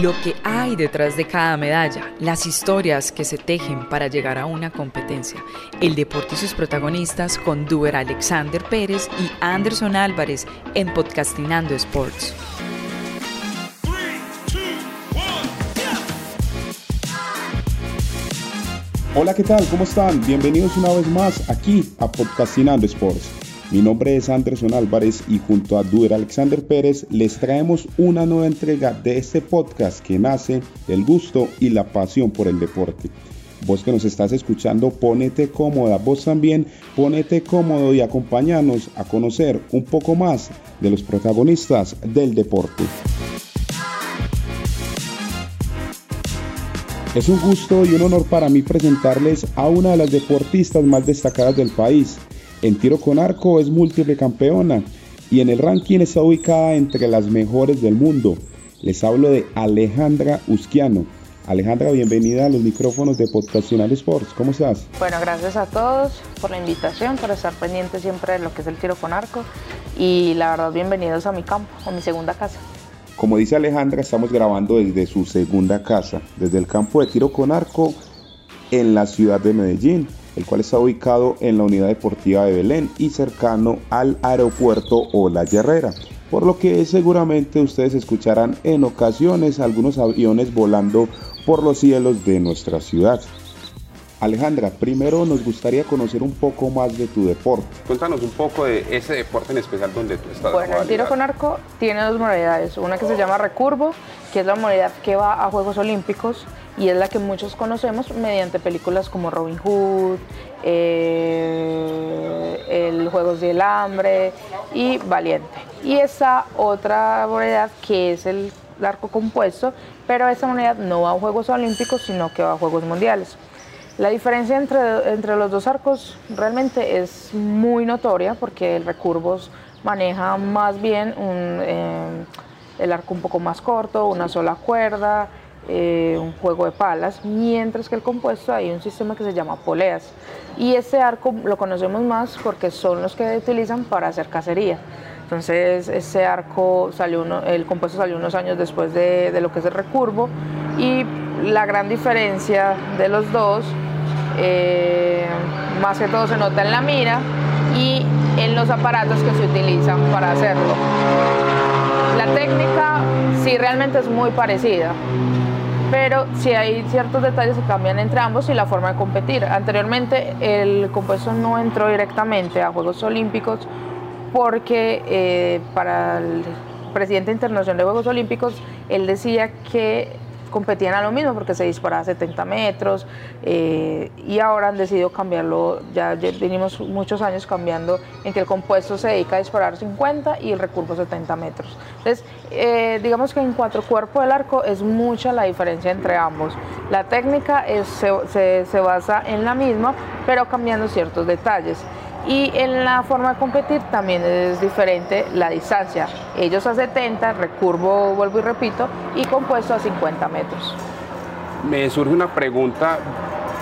Lo que hay detrás de cada medalla, las historias que se tejen para llegar a una competencia, el deporte y sus protagonistas con Duer Alexander Pérez y Anderson Álvarez en Podcastinando Sports. Hola, ¿qué tal? ¿Cómo están? Bienvenidos una vez más aquí a Podcastinando Sports. Mi nombre es Anderson Álvarez y junto a Duer Alexander Pérez les traemos una nueva entrega de este podcast que nace del gusto y la pasión por el deporte. Vos que nos estás escuchando, ponete cómoda, vos también ponete cómodo y acompáñanos a conocer un poco más de los protagonistas del deporte. Es un gusto y un honor para mí presentarles a una de las deportistas más destacadas del país, en tiro con arco es múltiple campeona y en el ranking está ubicada entre las mejores del mundo. Les hablo de Alejandra Usquiano. Alejandra, bienvenida a los micrófonos de Podcacional Sports. ¿Cómo estás? Bueno, gracias a todos por la invitación, por estar pendiente siempre de lo que es el tiro con arco y la verdad bienvenidos a mi campo, a mi segunda casa. Como dice Alejandra, estamos grabando desde su segunda casa, desde el campo de tiro con arco en la ciudad de Medellín el cual está ubicado en la unidad deportiva de Belén y cercano al aeropuerto o la Herrera, por lo que seguramente ustedes escucharán en ocasiones algunos aviones volando por los cielos de nuestra ciudad. Alejandra, primero nos gustaría conocer un poco más de tu deporte. Cuéntanos un poco de ese deporte en especial donde tú estás. Bueno, el tiro con arco tiene dos modalidades. Una que se llama recurvo, que es la modalidad que va a Juegos Olímpicos y es la que muchos conocemos mediante películas como Robin Hood, eh, el Juegos del Hambre y Valiente. Y esa otra modalidad que es el arco compuesto, pero esa modalidad no va a Juegos Olímpicos, sino que va a Juegos Mundiales. La diferencia entre, entre los dos arcos realmente es muy notoria porque el recurvos maneja más bien eh, el arco un poco más corto, una sola cuerda, eh, un juego de palas, mientras que el compuesto hay un sistema que se llama poleas. Y ese arco lo conocemos más porque son los que utilizan para hacer cacería. Entonces ese arco salió uno, el compuesto salió unos años después de, de lo que es el recurvo y la gran diferencia de los dos, eh, más que todo se nota en la mira y en los aparatos que se utilizan para hacerlo. La técnica sí realmente es muy parecida, pero sí hay ciertos detalles que cambian entre ambos y la forma de competir. Anteriormente el compuesto no entró directamente a Juegos Olímpicos porque eh, para el presidente internacional de Juegos Olímpicos él decía que competían a lo mismo porque se disparaba a 70 metros eh, y ahora han decidido cambiarlo, ya venimos muchos años cambiando en que el compuesto se dedica a disparar 50 y el recurvo 70 metros. Entonces, eh, digamos que en cuatro cuerpos del arco es mucha la diferencia entre ambos. La técnica se, se basa en la misma, pero cambiando ciertos detalles. Y en la forma de competir también es diferente la distancia. Ellos a 70, recurvo, vuelvo y repito, y compuesto a 50 metros. Me surge una pregunta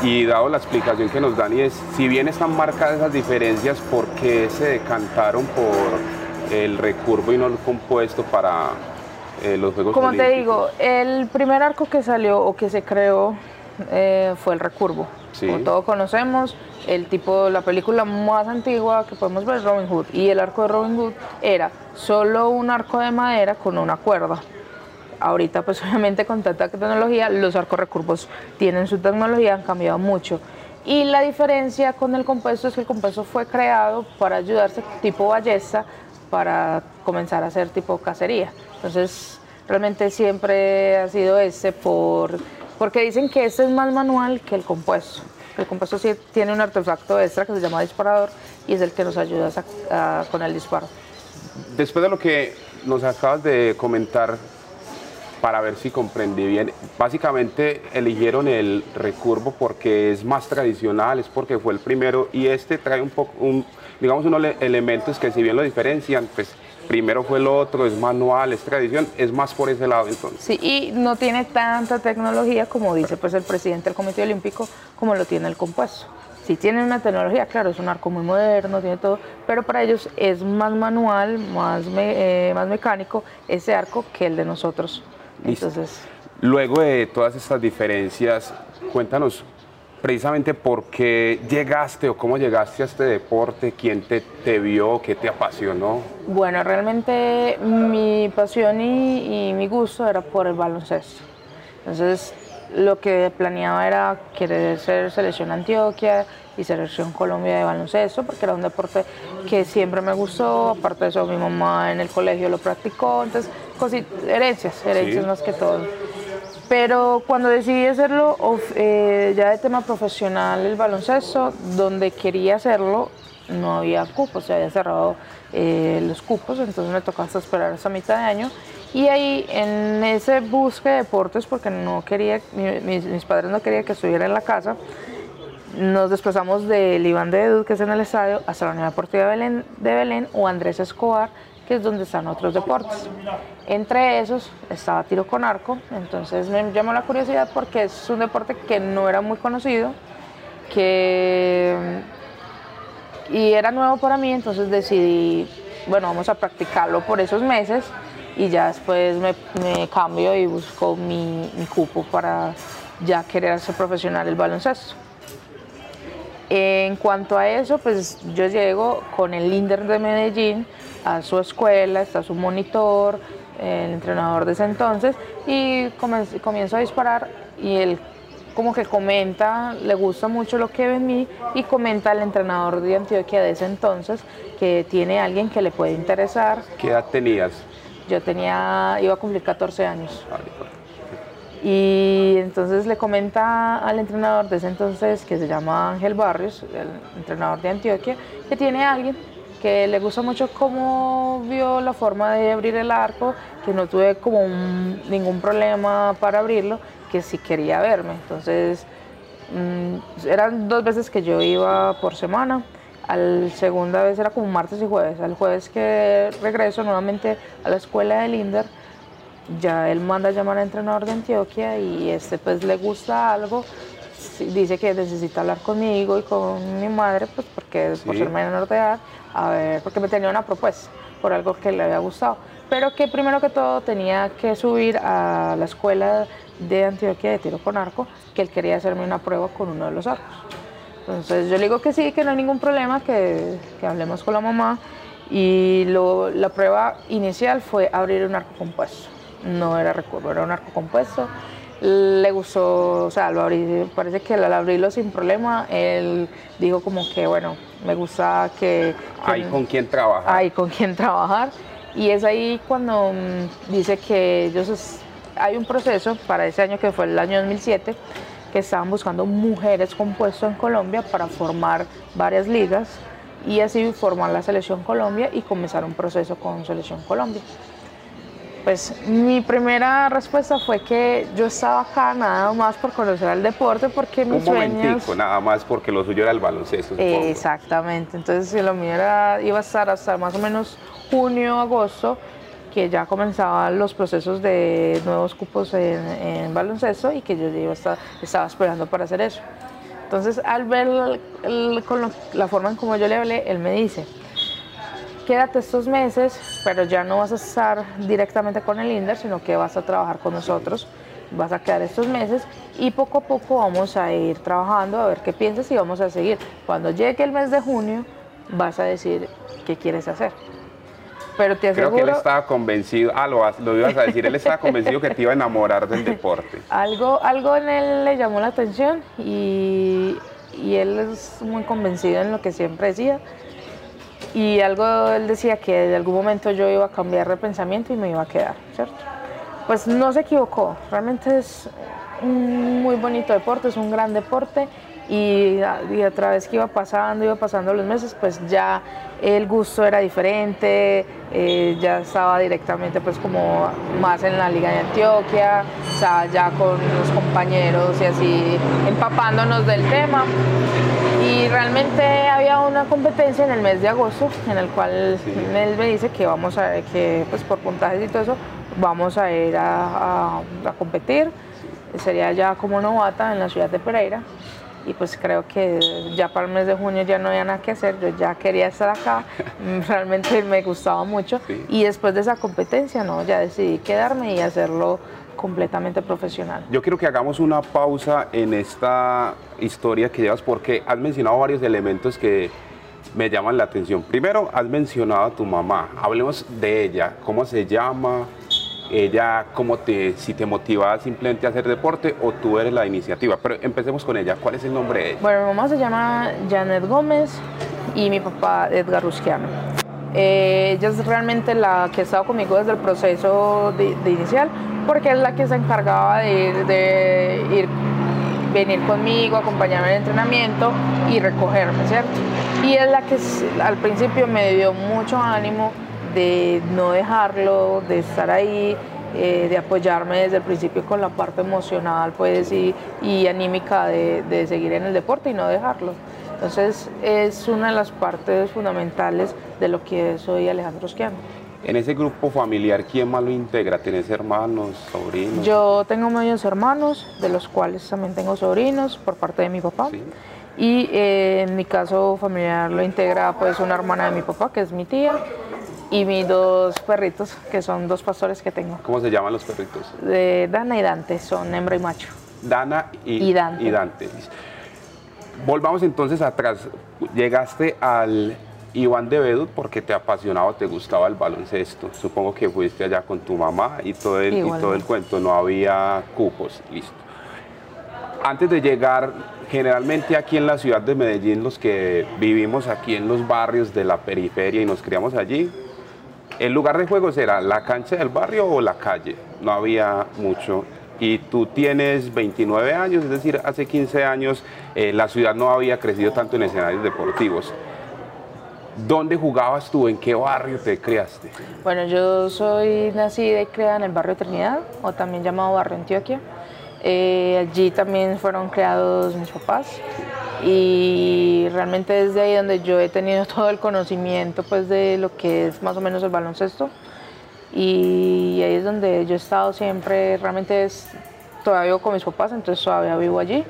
y dado la explicación que nos dan y es, si bien están marcadas esas diferencias, ¿por qué se decantaron por el recurvo y no el compuesto para eh, los Juegos Como te digo, el primer arco que salió o que se creó eh, fue el recurvo. Como todos conocemos, el tipo, la película más antigua que podemos ver es Robin Hood. Y el arco de Robin Hood era solo un arco de madera con una cuerda. Ahorita, pues obviamente con tanta tecnología, los arcos recurvos tienen su tecnología, han cambiado mucho. Y la diferencia con el compuesto es que el compuesto fue creado para ayudarse tipo ballesta para comenzar a hacer tipo cacería. Entonces, realmente siempre ha sido ese por porque dicen que este es más manual que el compuesto. El compuesto sí tiene un artefacto extra que se llama disparador y es el que nos ayuda con el disparo. Después de lo que nos acabas de comentar, para ver si comprendí bien, básicamente eligieron el recurvo porque es más tradicional, es porque fue el primero y este trae un poco, un, digamos, unos elementos que si bien lo diferencian, pues primero fue lo otro, es manual, es tradición, es más por ese lado entonces. Sí, y no tiene tanta tecnología como dice pues el presidente del Comité Olímpico, como lo tiene el compuesto. Sí tiene una tecnología, claro, es un arco muy moderno, tiene todo, pero para ellos es más manual, más, eh, más mecánico ese arco que el de nosotros. Entonces... Luego de todas estas diferencias, cuéntanos precisamente por qué llegaste o cómo llegaste a este deporte, quién te, te vio, qué te apasionó. Bueno, realmente mi pasión y, y mi gusto era por el baloncesto. Entonces, lo que planeaba era querer ser selección Antioquia y selección Colombia de baloncesto, porque era un deporte que siempre me gustó, aparte de eso mi mamá en el colegio lo practicó, entonces herencias, herencias más que todo. Pero cuando decidí hacerlo eh, ya de tema profesional el baloncesto, donde quería hacerlo no había cupos, se había cerrado eh, los cupos, entonces me tocó hasta esperar hasta mitad de año. Y ahí en ese búsqueda de deportes, porque no quería, mis, padres no querían que estuviera en la casa, nos desplazamos del Iván de Edud, que es en el estadio, hasta la Unidad Deportiva de Belén, de Belén o Andrés Escobar, es donde están otros deportes. Entre esos estaba tiro con arco, entonces me llamó la curiosidad porque es un deporte que no era muy conocido, que y era nuevo para mí, entonces decidí, bueno, vamos a practicarlo por esos meses y ya después me, cambio y busco mi, mi, cupo para ya querer ser profesional el baloncesto. En cuanto a eso, pues yo llego con el líder de Medellín, a su escuela, está su monitor, el entrenador de ese entonces, y comienzo a disparar y él como que comenta, le gusta mucho lo que ve en mí y comenta al entrenador de Antioquia de ese entonces que tiene alguien que le puede interesar. ¿Qué edad tenías? Yo tenía, iba a cumplir 14 años. Y entonces le comenta al entrenador de ese entonces, que se llama Ángel Barrios, el entrenador de Antioquia, que tiene alguien que le gusta mucho cómo vio la forma de abrir el arco, que no tuve como ningún problema para abrirlo, que sí quería verme. Entonces, mm, eran dos veces que yo iba por semana. Al segunda vez era como martes y jueves. Al jueves que regreso nuevamente a la escuela de Linder, ya él manda a llamar al entrenador de Antioquia y este pues le gusta algo dice que necesita hablar conmigo y con mi madre, pues porque por ser menor de edad, a ver, porque me tenía una propuesta por algo que le había gustado, pero que primero que todo tenía que subir a la escuela de Antioquia de tiro con arco, que él quería hacerme una prueba con uno de los arcos. Entonces yo le digo que sí, que no hay ningún problema, que, que hablemos con la mamá. Y lo, la prueba inicial fue abrir un arco compuesto, no era recurvo, era un arco compuesto le gustó, o sea, lo abrí, parece que al abrirlo sin problema, él dijo como que, bueno, me gusta que... hay con quién trabajar. Hay con quién trabajar. Y es ahí cuando mm, dice que ellos, hay un proceso para ese año que fue el año 2007, que estaban buscando mujeres compuestas en Colombia para formar varias ligas y así formar la Selección Colombia y comenzar un proceso con Selección Colombia. Pues mi primera respuesta fue que yo estaba acá nada más por conocer el deporte porque mis Un sueños... nada más porque lo suyo era el baloncesto. exactamente, entonces lo mío era, iba a estar hasta más o menos junio, agosto, que ya comenzaban los procesos de nuevos cupos en, baloncesto y que yo iba estaba esperando para hacer eso. Entonces al ver con la forma en como yo le hablé, él me dice, quédate estos meses, pero ya no vas a estar directamente con el INDER, sino que vas a trabajar con nosotros, vas a quedar estos meses y poco a poco vamos a ir trabajando a ver qué piensas y vamos a seguir. Cuando llegue el mes de junio, vas a decir qué quieres hacer. Pero te aseguro... Creo que él estaba convencido, ah, lo, lo ibas a decir, él estaba convencido que te iba a enamorar del deporte. Algo, algo en él le llamó la atención y, y él es muy convencido en lo que siempre decía y algo él decía que de algún momento yo iba a cambiar de pensamiento y me iba a quedar, ¿cierto? Pues no se equivocó, realmente es un muy bonito deporte, es un gran deporte y, y a través que iba pasando, iba pasando los meses, pues ya el gusto era diferente, eh, ya estaba directamente pues como más en la Liga de Antioquia, ya con los compañeros y así empapándonos del tema. Y realmente había una competencia en el mes de agosto en el cual él me dice que vamos a que pues por puntajes y todo eso vamos a ir a, a competir. Sería ya como novata en la ciudad de Pereira. Y pues creo que ya para el mes de junio ya no había nada que hacer, yo ya quería estar acá, realmente me gustaba mucho. Y después de esa competencia no, ya decidí quedarme y hacerlo completamente profesional. Yo quiero que hagamos una pausa en esta historia que llevas porque has mencionado varios elementos que me llaman la atención. Primero, has mencionado a tu mamá. Hablemos de ella. ¿Cómo se llama? Ella, ¿cómo te, si te motivaba simplemente a hacer deporte o tú eres la iniciativa? Pero empecemos con ella. ¿Cuál es el nombre de ella? Bueno, mi mamá se llama Janet Gómez y mi papá Edgar Rusquiano. Eh, ella es realmente la que ha estado conmigo desde el proceso inicial, porque es la que se encargaba de, de ir venir conmigo, acompañarme en el entrenamiento y recogerme, ¿cierto? Y es la que al principio me dio mucho ánimo de no dejarlo, de estar ahí, eh, de apoyarme desde el principio con la parte emocional pues, y, y anímica de, de, seguir en el deporte y no dejarlo. Entonces es una de las partes fundamentales de lo que soy Alejandro Osquiano. En ese grupo familiar, ¿quién más lo integra? ¿Tienes hermanos, sobrinos? Yo tengo medios hermanos, de los cuales también tengo sobrinos por parte de mi papá. Y eh, en mi caso familiar lo integra pues una hermana de mi papá, que es mi tía, y mis dos perritos, que son dos pastores que tengo. ¿Cómo se llaman los perritos? De Dana y Dante, son hembra y macho. Dana y, Dante. y Dante. Volvamos entonces atrás. Llegaste al Iván de Bedut porque te apasionaba, te gustaba el baloncesto. Supongo que fuiste allá con tu mamá y todo el, y todo el cuento. No había cupos, listo. Antes de llegar, generalmente aquí en la ciudad de Medellín, los que vivimos aquí en los barrios de la periferia y nos criamos allí, el lugar de juegos era la cancha del barrio o la calle. No había mucho y tú tienes 29 años, es decir, hace 15 años eh, la ciudad no había crecido tanto en escenarios deportivos. ¿Dónde jugabas tú? ¿En qué barrio te criaste? Bueno, yo soy nacida y creada en el barrio Trinidad, o también llamado Barrio Antioquia. Eh, allí también fueron creados mis papás y realmente desde ahí donde yo he tenido todo el conocimiento pues de lo que es más o menos el baloncesto y ahí es donde yo he estado siempre, realmente es, todavía vivo con mis papás, entonces todavía vivo allí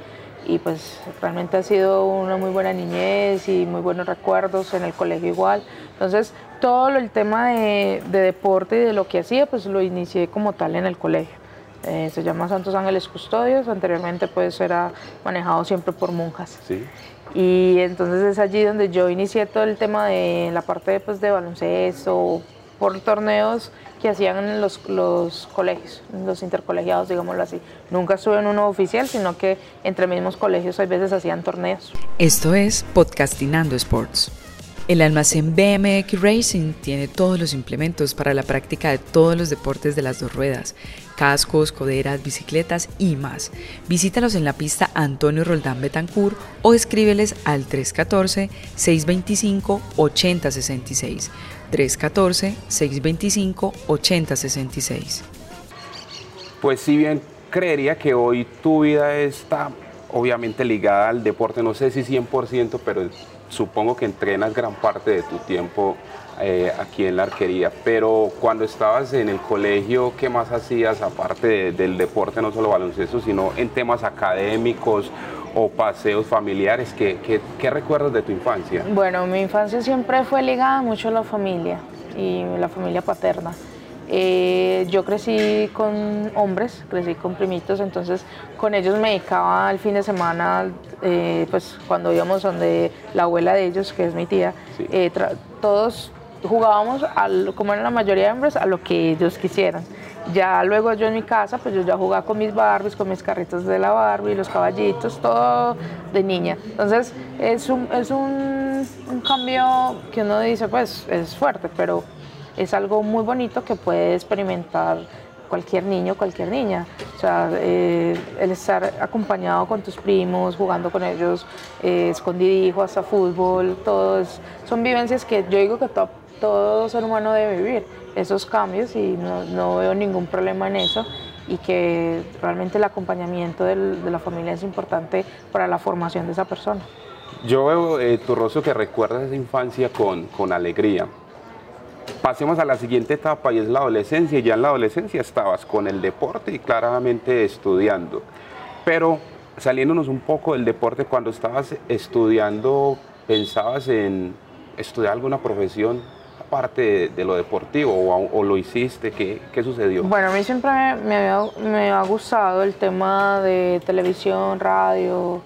y pues realmente ha sido una muy buena niñez y muy buenos recuerdos en el colegio igual. Entonces todo el tema de, deporte y de lo que hacía pues lo inicié como tal en el colegio. Eh, se llama Santos Ángeles Custodios, anteriormente pues era manejado siempre por monjas. Sí. Y entonces es allí donde yo inicié todo el tema de la parte pues, de baloncesto, por torneos que hacían los, los colegios, los intercolegiados, digámoslo así. Nunca estuve en uno oficial, sino que entre mismos colegios a veces hacían torneos. Esto es Podcastinando Sports. El almacén BMX Racing tiene todos los implementos para la práctica de todos los deportes de las dos ruedas, cascos, coderas, bicicletas y más. Visítalos en la pista Antonio Roldán Betancourt o escríbeles al 314-625-8066. 314-625-8066. Pues si bien creería que hoy tu vida está obviamente ligada al deporte, no sé si 100%, pero supongo que entrenas gran parte de tu tiempo eh, aquí en la arquería. Pero cuando estabas en el colegio, ¿qué más hacías aparte del deporte, no solo baloncesto, sino en temas académicos o paseos familiares? ¿Qué, qué, qué recuerdas de tu infancia? Bueno, mi infancia siempre fue ligada mucho a la familia y la familia paterna. Eh, yo crecí con hombres, crecí con primitos, entonces con ellos me dedicaba el fin de semana, eh, pues cuando íbamos donde la abuela de ellos, que es mi tía, eh, todos jugábamos, como eran la mayoría de hombres, a lo que ellos quisieran. Ya luego yo en mi casa, pues yo ya jugaba con mis Barbies, con mis carritos de la Barbie, los caballitos, todo de niña. Entonces es un, es un, un cambio que uno dice, pues es fuerte, pero es algo muy bonito que puede experimentar cualquier niño, cualquier niña. O sea, eh, el estar acompañado con tus primos, jugando con ellos, eh, escondidijo, hasta fútbol, todos, son vivencias que yo digo que todo ser humano debe vivir, esos cambios y no, veo ningún problema en eso y que realmente el acompañamiento de la familia es importante para la formación de esa persona. Yo veo eh, tu rostro que recuerdas esa infancia con, con alegría. Pasemos a la siguiente etapa y es la adolescencia. Ya en la adolescencia estabas con el deporte y claramente estudiando. Pero saliéndonos un poco del deporte, cuando estabas estudiando, ¿pensabas en estudiar alguna profesión? Parte de, lo deportivo o, lo hiciste? ¿Qué, ¿Qué, sucedió? Bueno, a mí siempre me, me, ha gustado el tema de televisión, radio,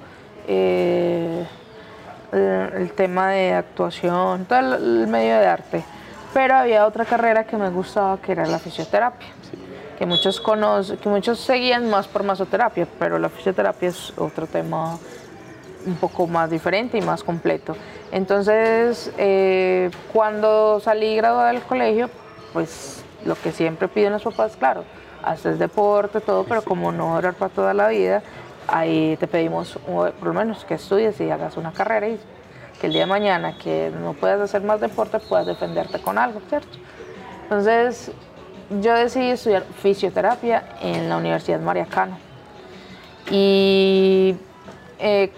eh, el, tema de actuación, todo el, medio de arte. Pero había otra carrera que me gustaba que era la fisioterapia. Que muchos conocen, que muchos seguían más por masoterapia, pero la fisioterapia es otro tema un poco más diferente y más completo. Entonces, eh, cuando salí graduada del colegio, pues lo que siempre piden los papás, claro, haces deporte, todo, pero como no era para toda la vida, ahí te pedimos por lo menos que estudies y hagas una carrera y que el día de mañana que no puedas hacer más deporte puedas defenderte con algo, ¿cierto? Entonces, yo decidí estudiar fisioterapia en la Universidad Mariacano. Y eh,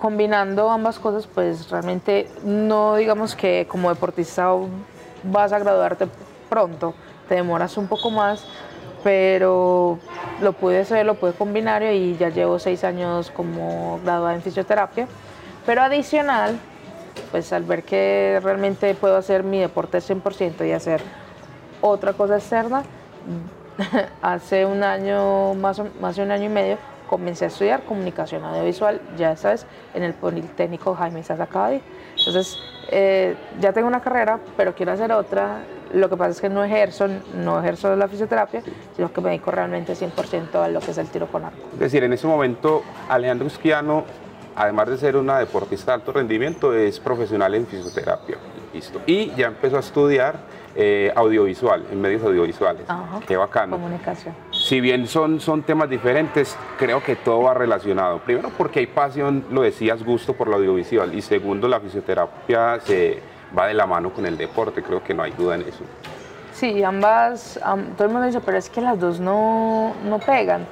combinando ambas cosas, pues realmente no digamos que como deportista vas a graduarte pronto, te demoras un poco más, pero lo pude hacer, lo pude combinar y ya llevo seis años como graduada en fisioterapia. Pero adicional, pues al ver que realmente puedo hacer mi deporte 100% y hacer otra cosa externa, hace un año, más, más de un año y medio, comencé a estudiar comunicación audiovisual, ya sabes, en el Politécnico Jaime Sasacadi. Entonces, eh, ya tengo una carrera, pero quiero hacer otra. Lo que pasa es que no ejerzo, no ejerzo la fisioterapia, sino que me dedico realmente 100% a lo que es el tiro con arco. Es decir, en ese momento, Alejandro Usquiano, además de ser una deportista de alto rendimiento, es profesional en fisioterapia. Listo. Y ya empezó a estudiar eh, audiovisual, en medios audiovisuales. Qué bacano. Comunicación. Si bien son, son temas diferentes, creo que todo va relacionado. Primero porque hay pasión, lo decías, gusto por lo audiovisual. Y segundo, la fisioterapia se va de la mano con el deporte, creo que no hay duda en eso. Sí, ambas, todo el mundo dice, pero es que las dos no, no pegan.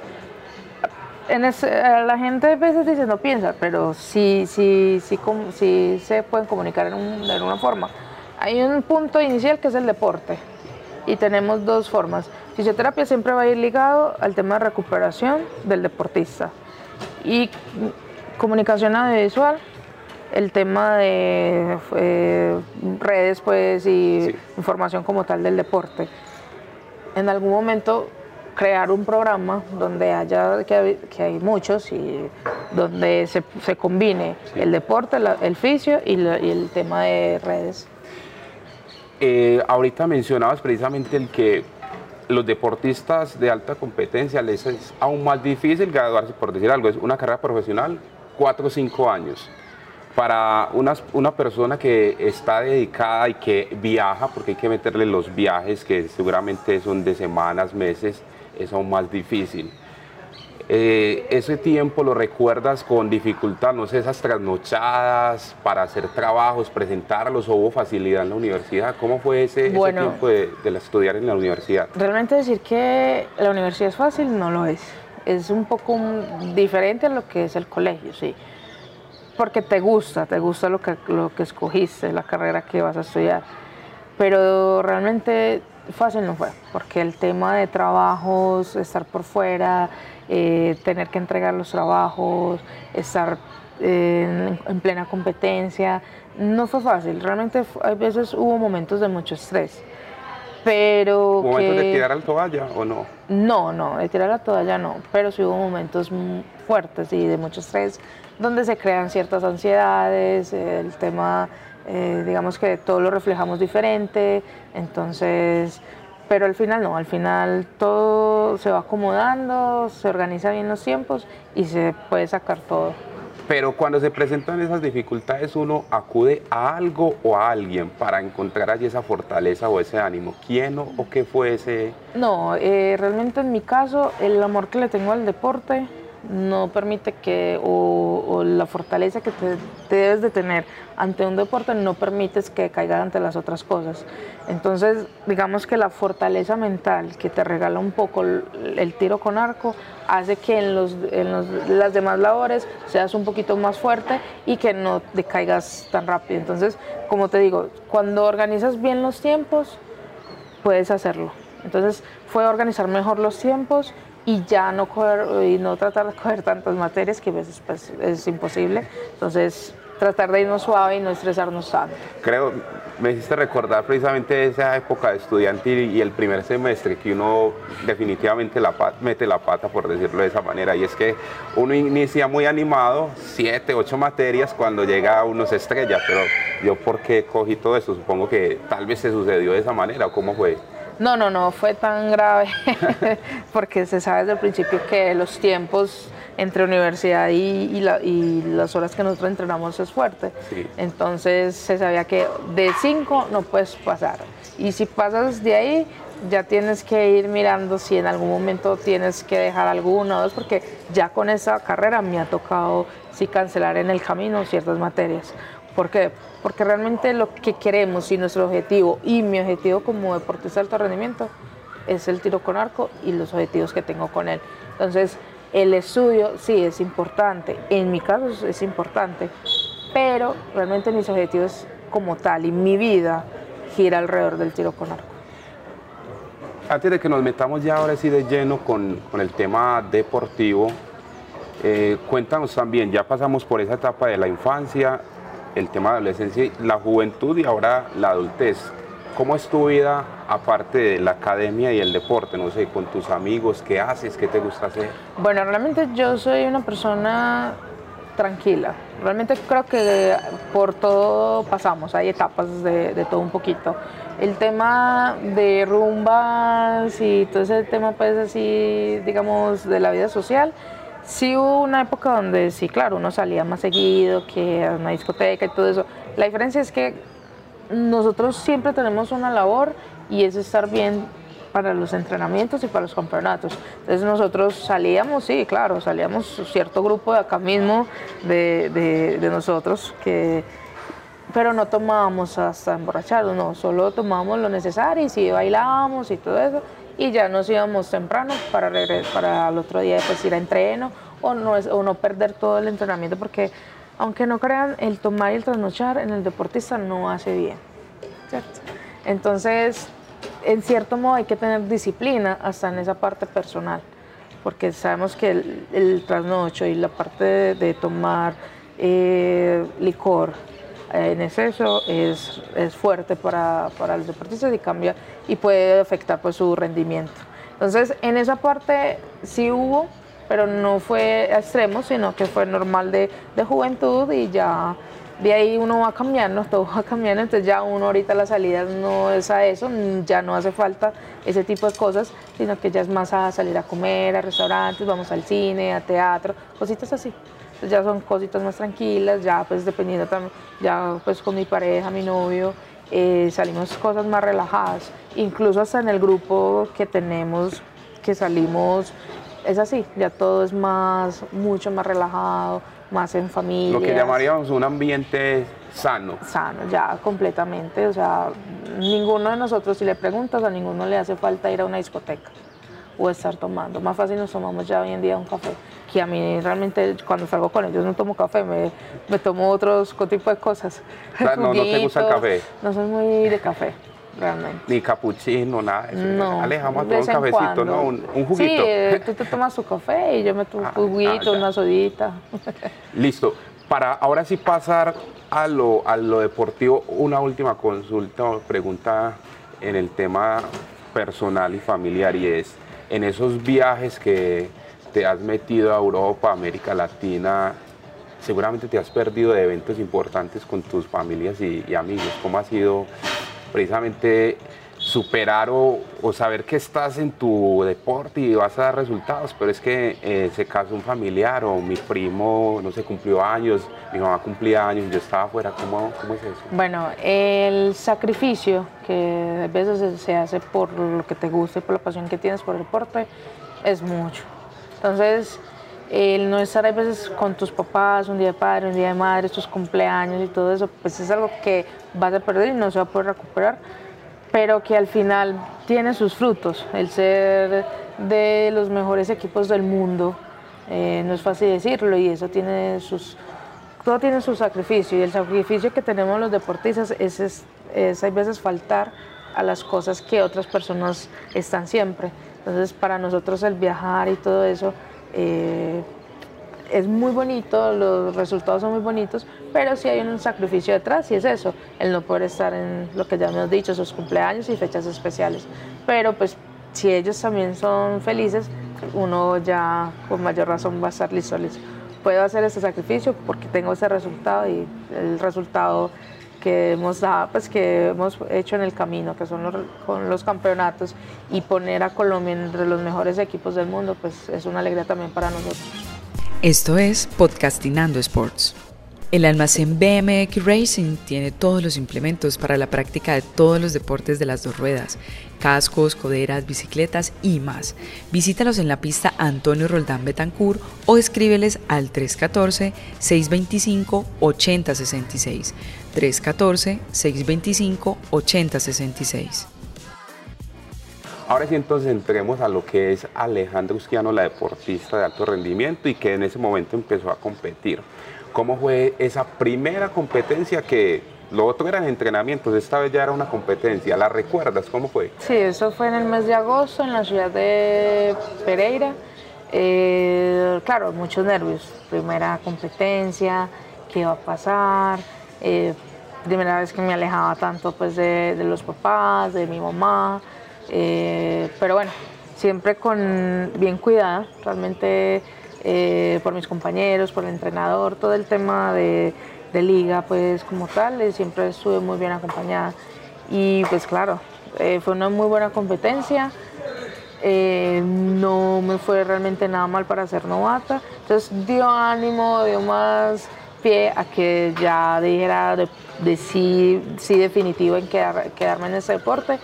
En la gente a veces dice no piensa, pero sí, sí, sí, sí, se pueden comunicar en, un, en una forma. Hay un punto inicial que es el deporte y tenemos dos formas. Fisioterapia siempre va a ir ligado al tema de recuperación del deportista y comunicación audiovisual, el tema de eh, redes pues y información como tal del deporte. En algún momento crear un programa donde haya, que, hay muchos y donde se, se combine el deporte, el fisio y el tema de redes. Eh, ahorita mencionabas precisamente el que los deportistas de alta competencia les es aún más difícil graduarse, por decir algo, es una carrera profesional, cuatro o cinco años. Para una, una persona que está dedicada y que viaja, porque hay que meterle los viajes que seguramente son de semanas, meses, es aún más difícil. Eh, ese tiempo lo recuerdas con dificultad, no sé, esas trasnochadas para hacer trabajos, presentarlos, o hubo facilidad en la universidad. ¿Cómo fue ese, tiempo de, estudiar en la universidad? Realmente decir que la universidad es fácil no lo es. Es un poco diferente a lo que es el colegio, sí. Porque te gusta, te gusta lo que, lo que escogiste, la carrera que vas a estudiar. Pero realmente fácil no fue, porque el tema de trabajos, estar por fuera, eh, tener que entregar los trabajos, estar eh, en, plena competencia, no fue fácil. Realmente a veces hubo momentos de mucho estrés. Pero ¿Momentos de tirar la toalla o no? No, no, de tirar la toalla no, pero sí hubo momentos fuertes y de mucho estrés donde se crean ciertas ansiedades, el tema eh, digamos que todo lo reflejamos diferente, entonces, pero al final no, al final todo se va acomodando, se organiza bien los tiempos y se puede sacar todo. Pero cuando se presentan esas dificultades, uno acude a algo o a alguien para encontrar allí esa fortaleza o ese ánimo. ¿Quién o, qué fue ese? No, eh, realmente en mi caso, el amor que le tengo al deporte no permite que, o, la fortaleza que te, debes de tener ante un deporte no permites que caiga ante las otras cosas. Entonces, digamos que la fortaleza mental que te regala un poco el, tiro con arco hace que en, los, en las demás labores seas un poquito más fuerte y que no te caigas tan rápido. Entonces, como te digo, cuando organizas bien los tiempos, puedes hacerlo. Entonces, fue organizar mejor los tiempos y ya no coger, y no tratar de coger tantas materias que a veces pues, es imposible. Entonces, tratar de irnos suave y no estresarnos tanto. Creo, me hiciste recordar precisamente esa época de estudiante y, el primer semestre que uno definitivamente la mete la pata, por decirlo de esa manera. Y es que uno inicia muy animado, siete, ocho materias, cuando llega uno se estrella. Pero yo, ¿por qué cogí todo eso? Supongo que tal vez se sucedió de esa manera. ¿o ¿Cómo fue? No, no, no fue tan grave, porque se sabe desde el principio que los tiempos entre universidad y, las horas que nosotros entrenamos es fuerte. Entonces se sabía que de cinco no puedes pasar. Y si pasas de ahí, ya tienes que ir mirando si en algún momento tienes que dejar alguna o dos, porque ya con esa carrera me ha tocado sí cancelar en el camino ciertas materias. ¿Por qué? Porque realmente lo que queremos y nuestro objetivo y mi objetivo como deportista de alto rendimiento es el tiro con arco y los objetivos que tengo con él. Entonces, el estudio sí es importante, en mi caso es importante, pero realmente mis objetivos como tal y mi vida gira alrededor del tiro con arco. Antes de que nos metamos ya ahora sí de lleno con, el tema deportivo, eh, cuéntanos también, ya pasamos por esa etapa de la infancia, el tema de adolescencia, la juventud y ahora la adultez. ¿Cómo es tu vida aparte de la academia y el deporte? No sé, con tus amigos, ¿qué haces? ¿Qué te gusta hacer? Bueno, realmente yo soy una persona tranquila. Realmente creo que por todo pasamos, hay etapas de, de, todo un poquito. El tema de rumbas y todo ese tema, pues así, digamos, de la vida social, sí hubo una época donde sí, claro, uno salía más seguido que a una discoteca y todo eso. La diferencia es que nosotros siempre tenemos una labor y es estar bien para los entrenamientos y para los campeonatos. Entonces nosotros salíamos, sí, claro, salíamos cierto grupo de acá mismo de, nosotros que pero no tomábamos hasta emborracharnos, no, solo tomábamos lo necesario y sí bailábamos y todo eso y ya nos íbamos temprano para, para el otro día pues ir a entreno o no, o no perder todo el entrenamiento porque aunque no crean, el tomar y el trasnochar en el deportista no hace bien. Entonces, en cierto modo hay que tener disciplina hasta en esa parte personal, porque sabemos que el, trasnocho y la parte de, tomar eh, licor en exceso es, es fuerte para, para, los deportistas y cambia y puede afectar pues, su rendimiento. Entonces, en esa parte sí hubo pero no fue extremo, sino que fue normal de, de juventud y ya de ahí uno va cambiando, todo va cambiando, entonces ya uno ahorita la salida no es a eso, ya no hace falta ese tipo de cosas, sino que ya es más a salir a comer, a restaurantes, vamos al cine, a teatro, cositas así. Entonces ya son cositas más tranquilas, ya pues dependiendo también, ya pues con mi pareja, mi novio, eh, salimos cosas más relajadas, incluso hasta en el grupo que tenemos, que salimos es así, ya todo es más, mucho más relajado, más en familia. Lo que llamaríamos un ambiente sano. Sano, ya completamente. O sea, ninguno de nosotros, si le preguntas, a ninguno le hace falta ir a una discoteca o estar tomando. Más fácil nos tomamos ya hoy en día un café. Que a mí realmente cuando salgo con ellos no tomo café, me, me tomo otros tipo de cosas. no, no te gusta el café. No soy muy de café realmente. Ni capuchino, nada. Eso. No, Alejamos a tomar un cafecito, ¿no? Un, juguito. Sí, eh, tú te tomas tu café y yo me tomo un juguito, una sodita. Listo. Para ahora sí pasar a lo, a lo deportivo, una última consulta o pregunta en el tema personal y familiar y es, en esos viajes que te has metido a Europa, América Latina, seguramente te has perdido de eventos importantes con tus familias y, amigos. ¿Cómo ha sido precisamente superar o, saber que estás en tu deporte y vas a dar resultados, pero es que eh, se casó un familiar o mi primo, no sé, cumplió años, mi mamá cumplía años yo estaba afuera, ¿cómo, cómo es eso? Bueno, el sacrificio que a veces se hace por lo que te gusta y por la pasión que tienes por el deporte es mucho. Entonces, el no estar a veces con tus papás, un día de padre, un día de madre, tus cumpleaños y todo eso, pues es algo que vas a perder y no se va a poder recuperar, pero que al final tiene sus frutos. El ser de los mejores equipos del mundo, eh, no es fácil decirlo y eso tiene sus, todo tiene su sacrificio y el sacrificio que tenemos los deportistas es, es, es hay veces faltar a las cosas que otras personas están siempre. Entonces para nosotros el viajar y todo eso, eh, es muy bonito, los resultados son muy bonitos, pero sí hay un sacrificio detrás y es eso, el no poder estar en lo que ya hemos dicho, sus cumpleaños y fechas especiales. Pero pues si ellos también son felices, uno ya con mayor razón va a estar listo, listo. Puedo hacer ese sacrificio porque tengo ese resultado y el resultado que hemos, pues, que hemos hecho en el camino, que son los, con los campeonatos, y poner a Colombia entre los mejores equipos del mundo, pues es una alegría también para nosotros. Esto es Podcastinando Sports. El almacén BMX Racing tiene todos los implementos para la práctica de todos los deportes de las dos ruedas, cascos, coderas, bicicletas y más. Visítalos en la pista Antonio Roldán Betancourt o escríbeles al 314-625-8066. 314-625-8066. Ahora sí, entonces entremos a lo que es Alejandro Usquiano, la deportista de alto rendimiento y que en ese momento empezó a competir. ¿Cómo fue esa primera competencia que lo otro eran entrenamientos, esta vez ya era una competencia? ¿La recuerdas? ¿Cómo fue? Sí, eso fue en el mes de agosto en la ciudad de Pereira. Eh, claro, muchos nervios. Primera competencia, qué iba a pasar. Eh, primera vez que me alejaba tanto pues de, los papás, de mi mamá. Eh, pero bueno, siempre con bien cuidada. Realmente eh, por mis compañeros, por el entrenador, todo el tema de, liga, pues como tal, eh, siempre estuve muy bien acompañada. Y pues claro, eh, fue una muy buena competencia. no me fue realmente nada mal para ser novata. Entonces dio ánimo, dio más pie a que ya dijera de, sí, sí definitivo en quedarme en ese deporte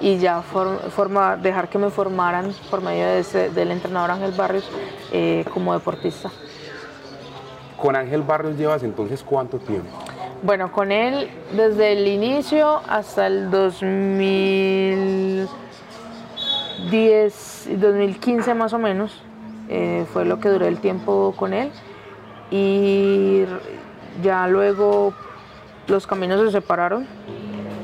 y ya forma, dejar que me formaran por medio de del entrenador Ángel Barrios eh, como deportista. ¿Con Ángel Barrios llevas entonces cuánto tiempo? Bueno, con él desde el inicio hasta el 2010, 2015 más o menos, eh, fue lo que duró el tiempo con él. Y ya luego los caminos se separaron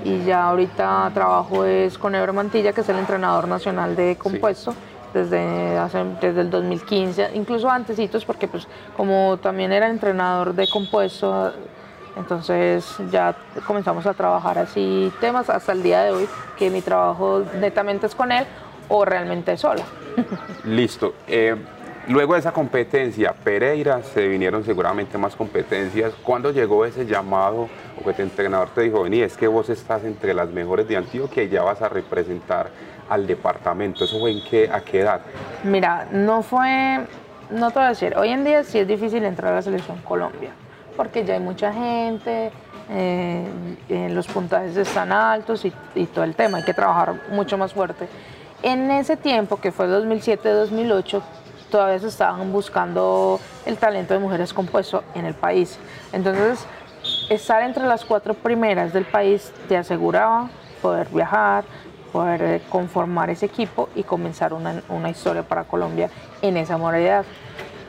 y ya ahorita trabajo es con Ebro Mantilla, que es el entrenador nacional de compuesto. Desde, hace, desde el 2015, incluso antesitos, porque pues como también era entrenador de compuesto, entonces ya comenzamos a trabajar así temas hasta el día de hoy, que mi trabajo netamente es con él o realmente sola. Listo. Eh, luego de esa competencia, Pereira, se vinieron seguramente más competencias. ¿Cuándo llegó ese llamado o que tu entrenador te dijo, vení, es que vos estás entre las mejores de Antioquia y ya vas a representar al departamento. ¿Eso fue en qué, a qué edad? Mira, no fue, no te voy a decir, hoy en día sí es difícil entrar a la selección Colombia, porque ya hay mucha gente, eh, los puntajes están altos y, y, todo el tema, hay que trabajar mucho más fuerte. En ese tiempo, que fue 2007-2008, todavía se estaban buscando el talento de mujeres compuesto en el país. Entonces, estar entre las cuatro primeras del país te aseguraba poder viajar, poder eh, conformar ese equipo y comenzar una, una historia para Colombia en esa modalidad.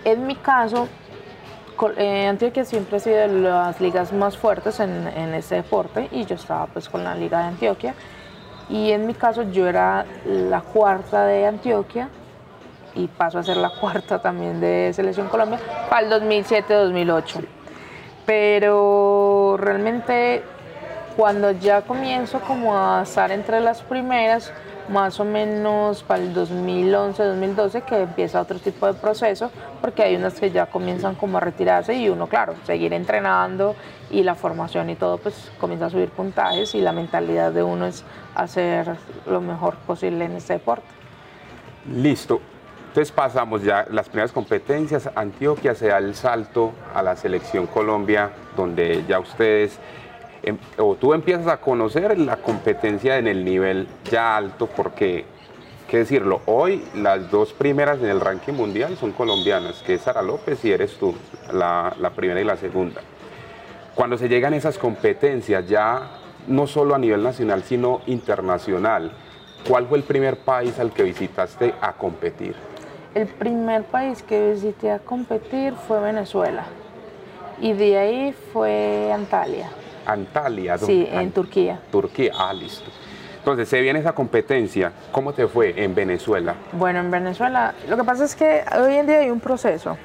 En mi caso, eh, Antioquia siempre ha sido de las ligas más fuertes en, en este deporte y yo estaba pues con la Liga de Antioquia y en mi caso yo era la cuarta de Antioquia y paso a ser la cuarta también de Selección Colombia para el 2007-2008 pero realmente cuando ya comienzo como a estar entre las primeras, más o menos para el 2011-2012 que empieza otro tipo de proceso, porque hay unas que ya comienzan como a retirarse y uno, claro, seguir entrenando y la formación y todo, pues comienza a subir puntajes y la mentalidad de uno es hacer lo mejor posible en este deporte. Listo. Entonces pasamos ya las primeras competencias, Antioquia se da el salto a la selección Colombia, donde ya ustedes, em, o tú empiezas a conocer la competencia en el nivel ya alto, porque, qué decirlo, hoy las dos primeras en el ranking mundial son colombianas, que es Sara López y eres tú, la, la primera y la segunda. Cuando se llegan esas competencias ya no solo a nivel nacional, sino internacional, ¿cuál fue el primer país al que visitaste a competir? El primer país que visité a competir fue Venezuela y de ahí fue Antalya. Antalya, Sí, en Turquía. Turquía, ah, listo. Entonces, se viene esa competencia. ¿Cómo te fue en Venezuela? Bueno, en Venezuela, lo que pasa es que hoy en día hay un proceso.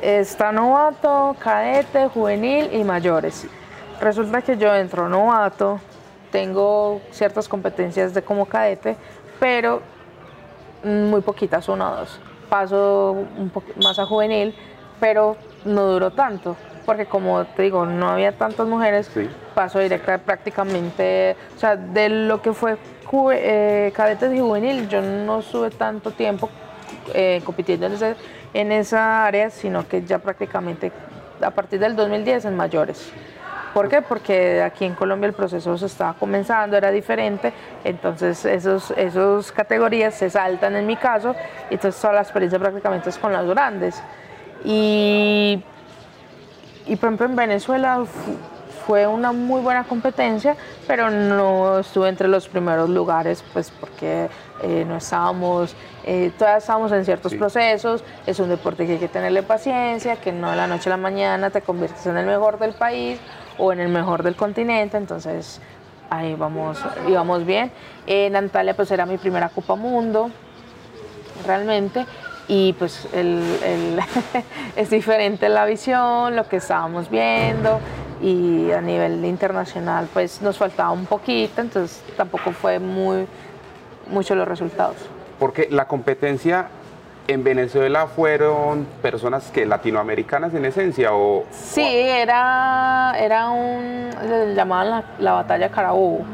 está novato, cadete, juvenil y mayores. Resulta que yo entro novato, tengo ciertas competencias de como cadete, pero muy poquitas, una o dos. Paso un poco más a juvenil, pero no duró tanto, porque como te digo, no había tantas mujeres, paso directa prácticamente, o sea, de lo que fue eh, cadetes y juvenil, yo no sube tanto tiempo eh, compitiendo en, en esa área, sino que ya prácticamente a partir del 2010 en mayores. ¿Por qué? Porque aquí en Colombia el proceso se estaba comenzando, era diferente, entonces esos, esos categorías se saltan en mi caso, y entonces toda la experiencia prácticamente es con las grandes. Y, y por ejemplo en Venezuela fue una muy buena competencia, pero no estuve entre los primeros lugares, pues porque eh, no estábamos, eh, todavía estábamos en ciertos procesos, es un deporte que hay que tenerle paciencia, que no de la noche a la mañana te conviertes en el mejor del país o en el mejor del continente, entonces ahí vamos, íbamos bien. En Antalya pues era mi primera Copa Mundo, realmente, y pues es diferente la visión, lo que estábamos viendo y a nivel internacional pues nos faltaba un poquito, entonces tampoco fue muy mucho los resultados. Porque la competencia en Venezuela fueron personas que latinoamericanas en esencia o sí era era un le llamaban la, batalla Carabobo.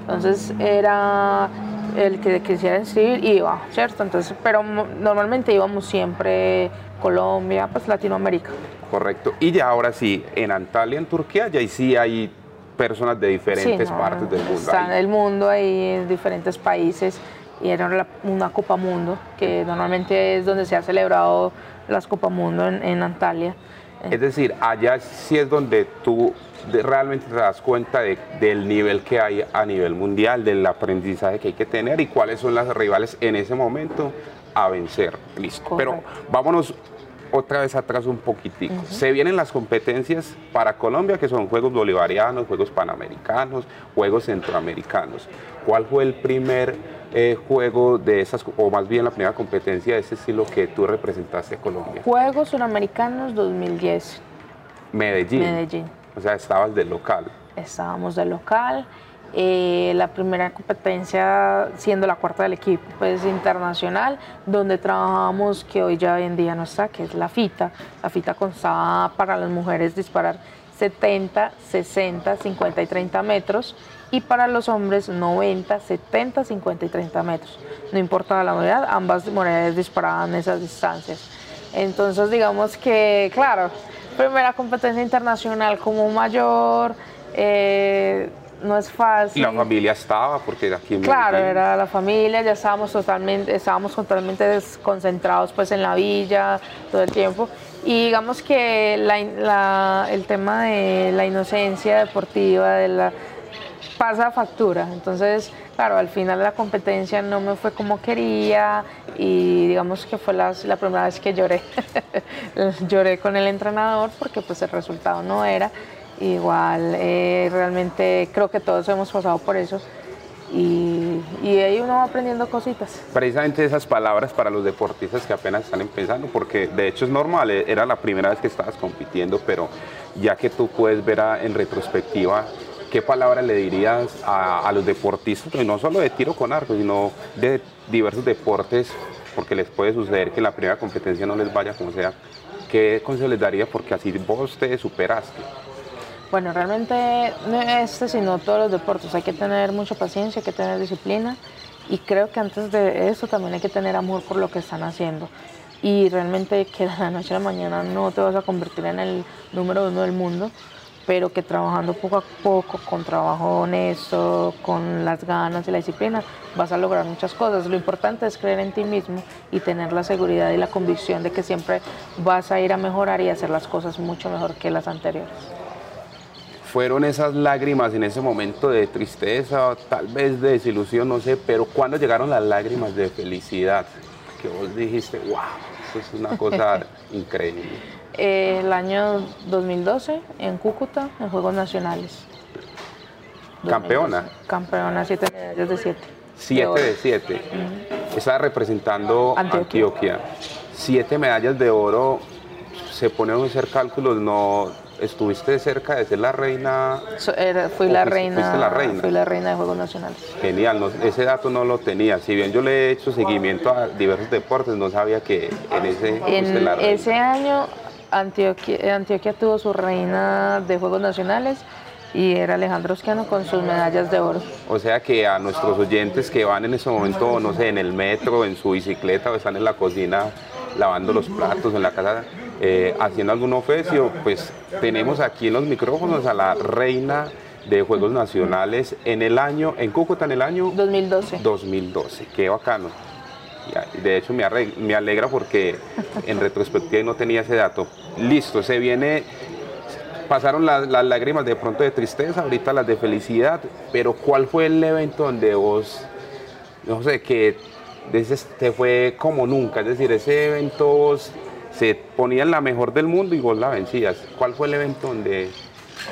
Entonces era el que quisiera inscribir iba cierto entonces pero normalmente íbamos siempre Colombia pues Latinoamérica. Correcto. Y ya ahora sí en Antalya en Turquía ya sí hay personas de diferentes partes del mundo está en el mundo ahí en diferentes países y era una Copa Mundo, que normalmente es donde se ha celebrado las Copa Mundo en, Antalya. Es decir, allá sí es donde tú realmente te das cuenta del nivel que hay a nivel mundial, del aprendizaje que hay que tener y cuáles son las rivales en ese momento a vencer. Listo. Pero vámonos otra vez atrás un poquitico. Se vienen las competencias para Colombia, que son Juegos Bolivarianos, Juegos Panamericanos, Juegos Centroamericanos. ¿Cuál fue el primer eh, juego de esas, o más bien la primera competencia de ese estilo que tú representaste a Colombia? Juegos Suramericanos 2010. Medellín. Medellín. O sea, estabas del local. Estábamos del local. Eh, la primera competencia siendo la cuarta del equipo, pues internacional, donde trabajamos, que hoy ya hoy en día no está, que es la FITA. La FITA constaba para las mujeres disparar 70, 60, 50 y 30 metros y para los hombres 90, 70, 50 y 30 metros. No importa la modalidad, ambas modalidades disparaban esas distancias. Entonces digamos que, claro, primera competencia internacional como mayor, eh, no es fácil. Y la familia estaba, porque aquí en Claro, era la familia, ya estábamos totalmente, estábamos totalmente desconcentrados pues en la villa todo el tiempo. Y digamos que el tema de la inocencia deportiva, de la, pasa factura. Entonces, claro, al final la competencia no me fue como quería y digamos que fue la, la primera vez que lloré. lloré con el entrenador porque pues el resultado no era. Igual, eh, realmente creo que todos hemos pasado por eso. Y, y, ahí uno va aprendiendo cositas. Precisamente esas palabras para los deportistas que apenas están empezando, porque de hecho es normal, eh, era la primera vez que estabas compitiendo, pero ya que tú puedes ver en retrospectiva, ¿qué palabras le dirías a, a los deportistas, no solo de tiro con arco, sino de diversos deportes, porque les puede suceder que en la primera competencia no les vaya como sea? ¿Qué consejo les daría? Porque así vos te superaste. Bueno, realmente no este, sino todos los deportes. Hay que tener mucha paciencia, hay que tener disciplina y creo que antes de eso también hay que tener amor por lo que están haciendo. Y realmente que de la noche a la mañana no te vas a convertir en el número uno del mundo, pero que trabajando poco a poco, con trabajo honesto, con las ganas y la disciplina, vas a lograr muchas cosas. Lo importante es creer en ti mismo y tener la seguridad y la convicción de que siempre vas a ir a mejorar y hacer las cosas mucho mejor que las anteriores fueron esas lágrimas en ese momento de tristeza, tal vez de desilusión, no sé, pero cuando llegaron las lágrimas de felicidad, que vos dijiste, wow, eso es una cosa increíble. El año 2012 en Cúcuta, en Juegos Nacionales. Campeona. Campeona, siete medallas de siete. Siete de, siete. Estaba representando Antioquia. Antioquia. Siete medallas de oro se pone a hacer cálculos, no estuviste cerca de ser la reina. fui la reina, la reina. Fui la reina de Juegos Nacionales. Genial, ese dato no lo tenía. Si bien yo le he hecho seguimiento a diversos deportes, no sabía que en ese en la reina. ese año Antioquia, Antioquia tuvo su reina de Juegos Nacionales y era Alejandro Osquiano con sus medallas de oro. O sea que a nuestros oyentes que van en ese momento, no sé, en el metro, en su bicicleta o están en la cocina lavando los platos en la casa, eh, haciendo algún oficio, pues tenemos aquí en los micrófonos a la reina de Juegos Nacionales en el año, en Cúcuta en el año 2012. 2012, qué bacano. De hecho me, alegra porque en retrospectiva no tenía ese dato. Listo, se viene pasaron las, lágrimas de pronto de tristeza, ahorita las de felicidad, pero ¿cuál fue el evento donde vos, no sé, que te fue como nunca? Es decir, ese evento se ponía en la mejor del mundo y vos la vencías. ¿Cuál fue el evento donde...?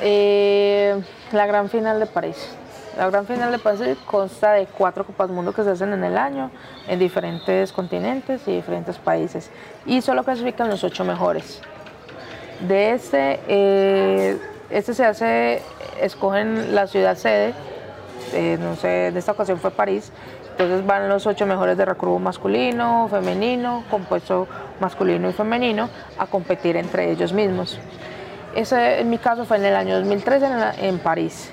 Eh, la gran final de París. La gran final de París consta de cuatro Copas Mundo que se hacen en el año en diferentes continentes y diferentes países y solo clasifican los ocho mejores. De este, eh, este se hace, escogen la ciudad sede, eh, no sé, en esta ocasión fue París, entonces van los ocho mejores de recurvo masculino, femenino, compuesto masculino y femenino a competir entre ellos mismos. Ese en mi caso fue en el año 2013 en, París,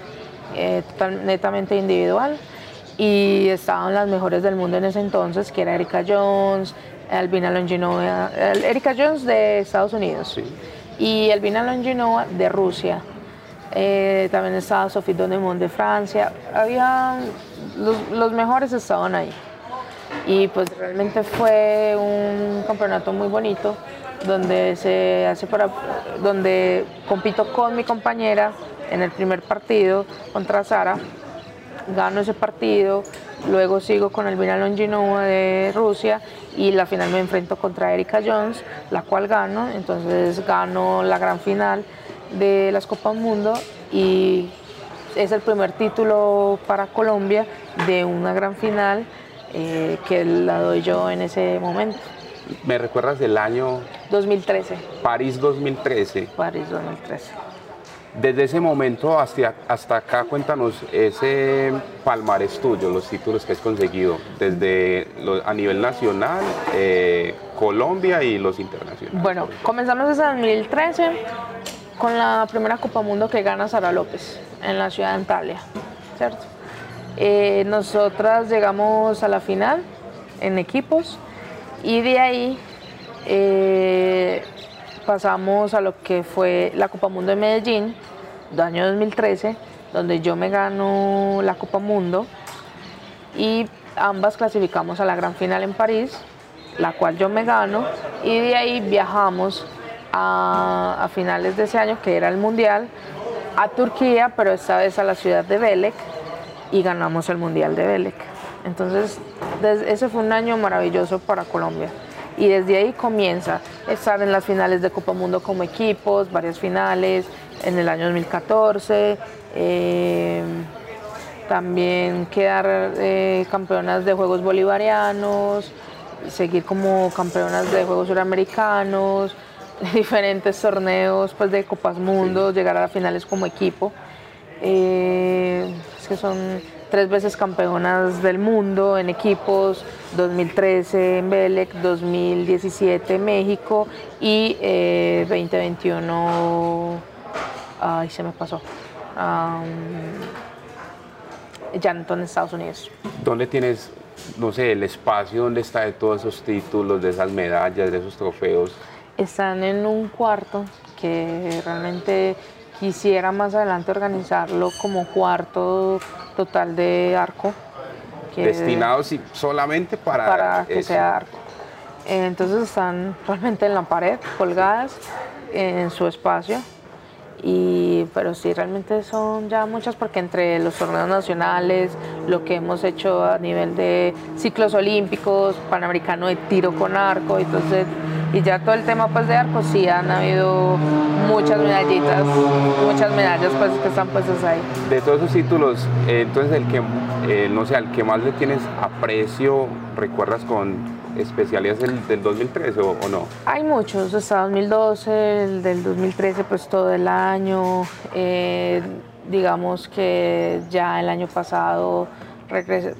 eh, netamente individual y estaban las mejores del mundo en ese entonces, que era Erika Jones, Albina Longinova, Erika Jones de Estados Unidos. Sí y Elvina Longinoa de Rusia. Eh, también estaba Sophie Donemont de Francia. Había los, mejores estaban ahí. Y pues realmente fue un campeonato muy bonito donde se hace para donde compito con mi compañera en el primer partido contra Sara. Gano ese partido, luego sigo con Elvina Longinoa de Rusia y la final me enfrento contra Erika Jones, la cual gano, entonces gano la gran final de las Copas Mundo y es el primer título para Colombia de una gran final eh, que la doy yo en ese momento. ¿Me recuerdas del año? 2013. París 2013. París 2013. Desde ese momento hasta, hasta acá, cuéntanos ese palmarés tuyo, los títulos que has conseguido, desde a nivel nacional, eh, Colombia y los internacionales. Bueno, comenzamos desde 2013 con la primera Copa Mundo que gana Sara López en la ciudad de Antalya, ¿cierto? Eh, nosotras llegamos a la final en equipos y de ahí eh, pasamos a lo que fue la Copa Mundo de Medellín, del año 2013, donde yo me gano la Copa Mundo y ambas clasificamos a la gran final en París, la cual yo me gano y de ahí viajamos a, finales de ese año, que era el Mundial, a Turquía, pero esta vez a la ciudad de Belek y ganamos el Mundial de Belek. Entonces, ese fue un año maravilloso para Colombia y desde ahí comienza estar en las finales de Copa Mundo como equipos, varias finales en el año 2014, eh, también quedar eh, campeonas de Juegos Bolivarianos, seguir como campeonas de Juegos Suramericanos, diferentes torneos pues, de Copas Mundo, llegar a las finales como equipo. Eh, es que son tres veces campeonas del mundo en equipos, 2013 en Belec, 2017 en México y 2021, eh, ay, se me pasó, um, ya en Estados Unidos. ¿Dónde tienes, no sé, el espacio, dónde está de todos esos títulos, de esas medallas, de esos trofeos? Están en un cuarto que realmente quisiera más adelante organizarlo como cuarto total de arco. Destinados solamente para, para que sea arco. Entonces están realmente en la pared, colgadas en su espacio. Y, pero sí, realmente son ya muchas porque entre los torneos nacionales, lo que hemos hecho a nivel de ciclos olímpicos, panamericano de tiro con arco, entonces y ya todo el tema pues de arco sí han habido muchas medallitas, muchas medallas pues que están puestas ahí. De todos esos títulos, eh, entonces el que, eh, no sé, al que más le tienes aprecio, recuerdas con, especiales del, del 2013 o, o, no? Hay muchos, está 2012, el del 2013 pues todo el año, eh, digamos que ya el año pasado regresé,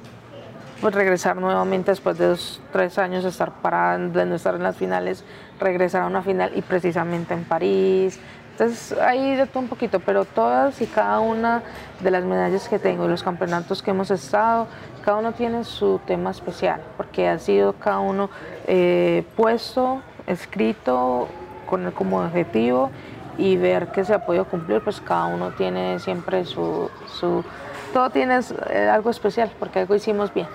pues regresar nuevamente después de dos, tres años de estar para, de no estar en las finales, regresar a una final y precisamente en París. Entonces ahí de todo un poquito, pero todas y cada una de las medallas que tengo los campeonatos que hemos estado, cada uno tiene su tema especial, porque ha sido cada uno eh, puesto, escrito con el como objetivo y ver que se ha podido cumplir, pues cada uno tiene siempre su, su todo eh, algo especial, porque algo hicimos bien.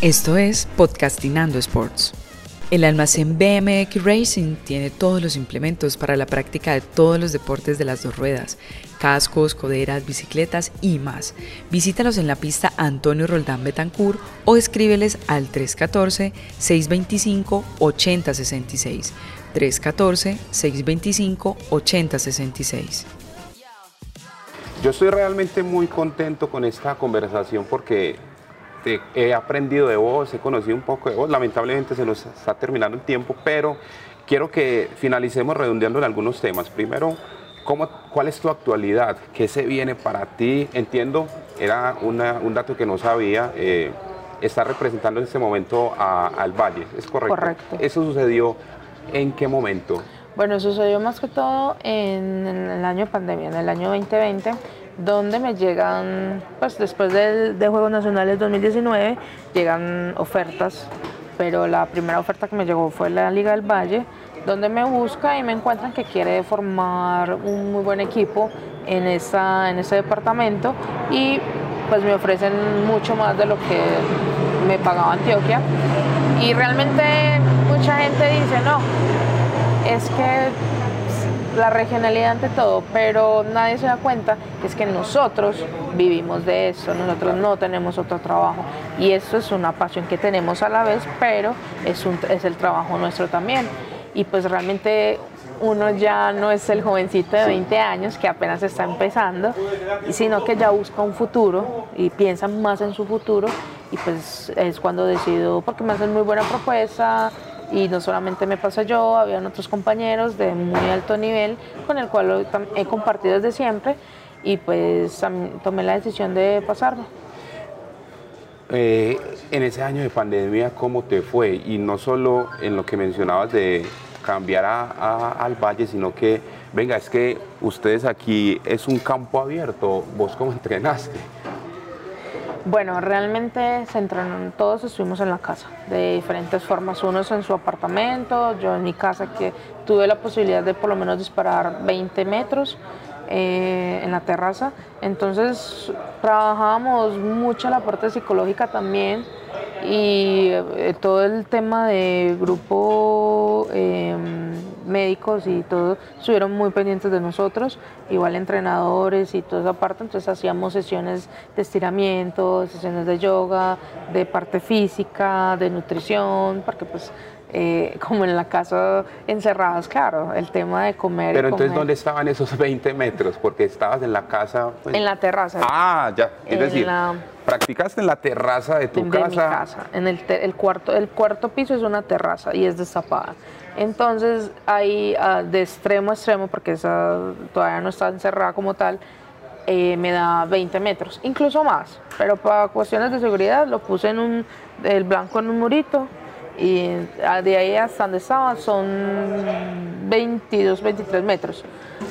Esto es Podcastinando Sports. El almacén BMX Racing tiene todos los implementos para la práctica de todos los deportes de las dos ruedas, cascos, coderas, bicicletas y más. Visítalos en la pista Antonio Roldán Betancourt o escríbeles al 314-625-8066. 314-625-8066. Yo estoy realmente muy contento con esta conversación porque he aprendido de vos, he conocido un poco de vos. Lamentablemente se nos está terminando el tiempo, pero quiero que finalicemos redondeando en algunos temas. Primero, ¿cómo, ¿cuál es tu actualidad? ¿Qué se viene para ti? Entiendo, era una, un dato que no sabía. Eh, está representando en este momento al Valle, ¿es correcto? Correcto. ¿Eso sucedió en qué momento? Bueno, sucedió más que todo en, el año pandemia, en el año 2020 donde me llegan, pues después de, de, Juegos Nacionales 2019, llegan ofertas, pero la primera oferta que me llegó fue la Liga del Valle, donde me busca y me encuentran que quiere formar un muy buen equipo en, esa, en ese departamento y pues me ofrecen mucho más de lo que me pagaba Antioquia. Y realmente mucha gente dice, no, es que la regionalidad ante todo, pero nadie se da cuenta que es que nosotros vivimos de eso, nosotros no tenemos otro trabajo y eso es una pasión que tenemos a la vez, pero es, es el trabajo nuestro también. Y pues realmente uno ya no es el jovencito de 20 años que apenas está empezando, sino que ya busca un futuro y piensa más en su futuro y pues es cuando decido, porque me hacen muy buena propuesta, y no solamente me pasa yo, habían otros compañeros de muy alto nivel con el cual he compartido desde siempre y pues tomé la decisión de pasarme. Eh, en ese año de pandemia, ¿cómo te fue? Y no solo en lo que mencionabas de cambiar a, al valle, sino que, venga, es que ustedes aquí es un campo abierto, vos cómo entrenaste. Bueno, realmente se entrenaron, todos estuvimos en la casa de diferentes formas. Unos en su apartamento, yo en mi casa que tuve la posibilidad de por lo menos disparar 20 metros eh, en la terraza. Entonces trabajábamos mucho la parte psicológica también y eh, todo el tema de grupo eh, médicos y todo estuvieron muy pendientes de nosotros, igual entrenadores y toda esa parte, entonces hacíamos sesiones de estiramiento, sesiones de yoga, de parte física, de nutrición, porque pues eh, como en la casa encerrados, claro, el tema de comer. Pero entonces, comer. ¿dónde estaban esos 20 metros? Porque estabas en la casa. Pues... En la terraza. Ah, ya. Es en decir, la... practicaste en la terraza de tu de casa. Mi casa. En el, el, cuarto, el cuarto piso es una terraza y es destapada. Entonces, ahí uh, de extremo a extremo, porque esa todavía no está encerrada como tal, eh, me da 20 metros, incluso más. Pero para cuestiones de seguridad lo puse en un, el blanco en un murito y de ahí hasta donde estaba son 22, 23 metros.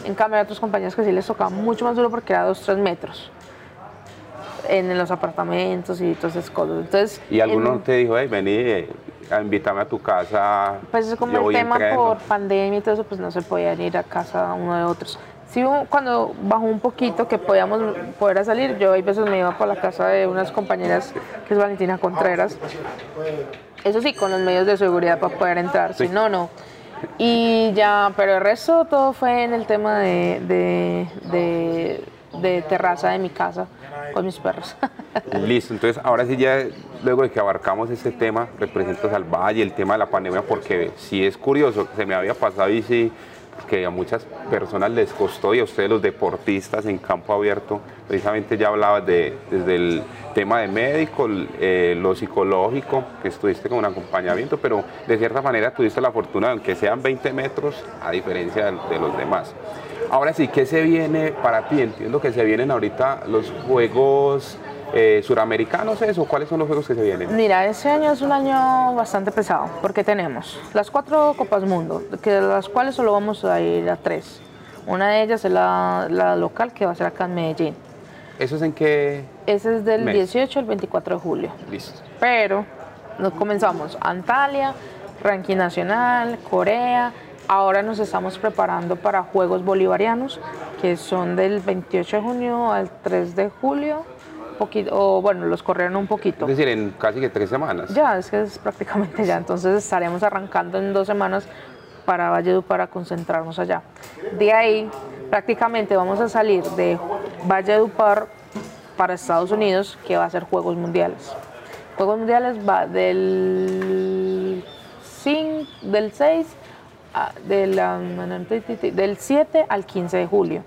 En cambio hay otros compañeros que sí les tocaba mucho más duro porque era 2, 3 metros en los apartamentos y todas esas cosas. Entonces, ¿Y alguno en, te dijo, hey, vení, invítame a tu casa? Pues es como el tema por pandemia y todo eso, pues no se podía ir a casa uno de otros. Sí, cuando bajó un poquito que podíamos poder salir, yo a veces me iba por la casa de unas compañeras, que es Valentina Contreras, eso sí, con los medios de seguridad para poder entrar, sí. si no, no. Y ya, pero el resto todo fue en el tema de, de, de, de terraza de mi casa con mis perros. Listo, entonces ahora sí ya, luego de que abarcamos este tema, representas al valle, el tema de la pandemia, porque sí es curioso, se me había pasado y sí que a muchas personas les costó y a ustedes los deportistas en campo abierto, precisamente ya hablabas de, desde el tema de médico, eh, lo psicológico, que estuviste con un acompañamiento, pero de cierta manera tuviste la fortuna de que sean 20 metros a diferencia de los demás. Ahora sí, ¿qué se viene para ti? Entiendo que se vienen ahorita los Juegos eh, suramericanos eso? ¿Cuáles son los juegos que se vienen? Mira, ese año es un año bastante pesado porque tenemos las cuatro Copas Mundo, que de las cuales solo vamos a ir a tres. Una de ellas es la, local que va a ser acá en Medellín. ¿Eso es en qué? Ese es del 18 al 24 de julio. Listo. Pero nos comenzamos Antalya, ranking nacional, Corea. Ahora nos estamos preparando para Juegos Bolivarianos, que son del 28 de junio al 3 de julio poquito, o bueno, los corrieron un poquito. Es decir, en casi que tres semanas. Ya, es que es prácticamente ya. Entonces estaremos arrancando en dos semanas para Valledupar para concentrarnos allá. De ahí, prácticamente vamos a salir de Valledupar para Estados Unidos, que va a ser Juegos Mundiales. Juegos Mundiales va del 5, del 6, del, del 7 al 15 de julio.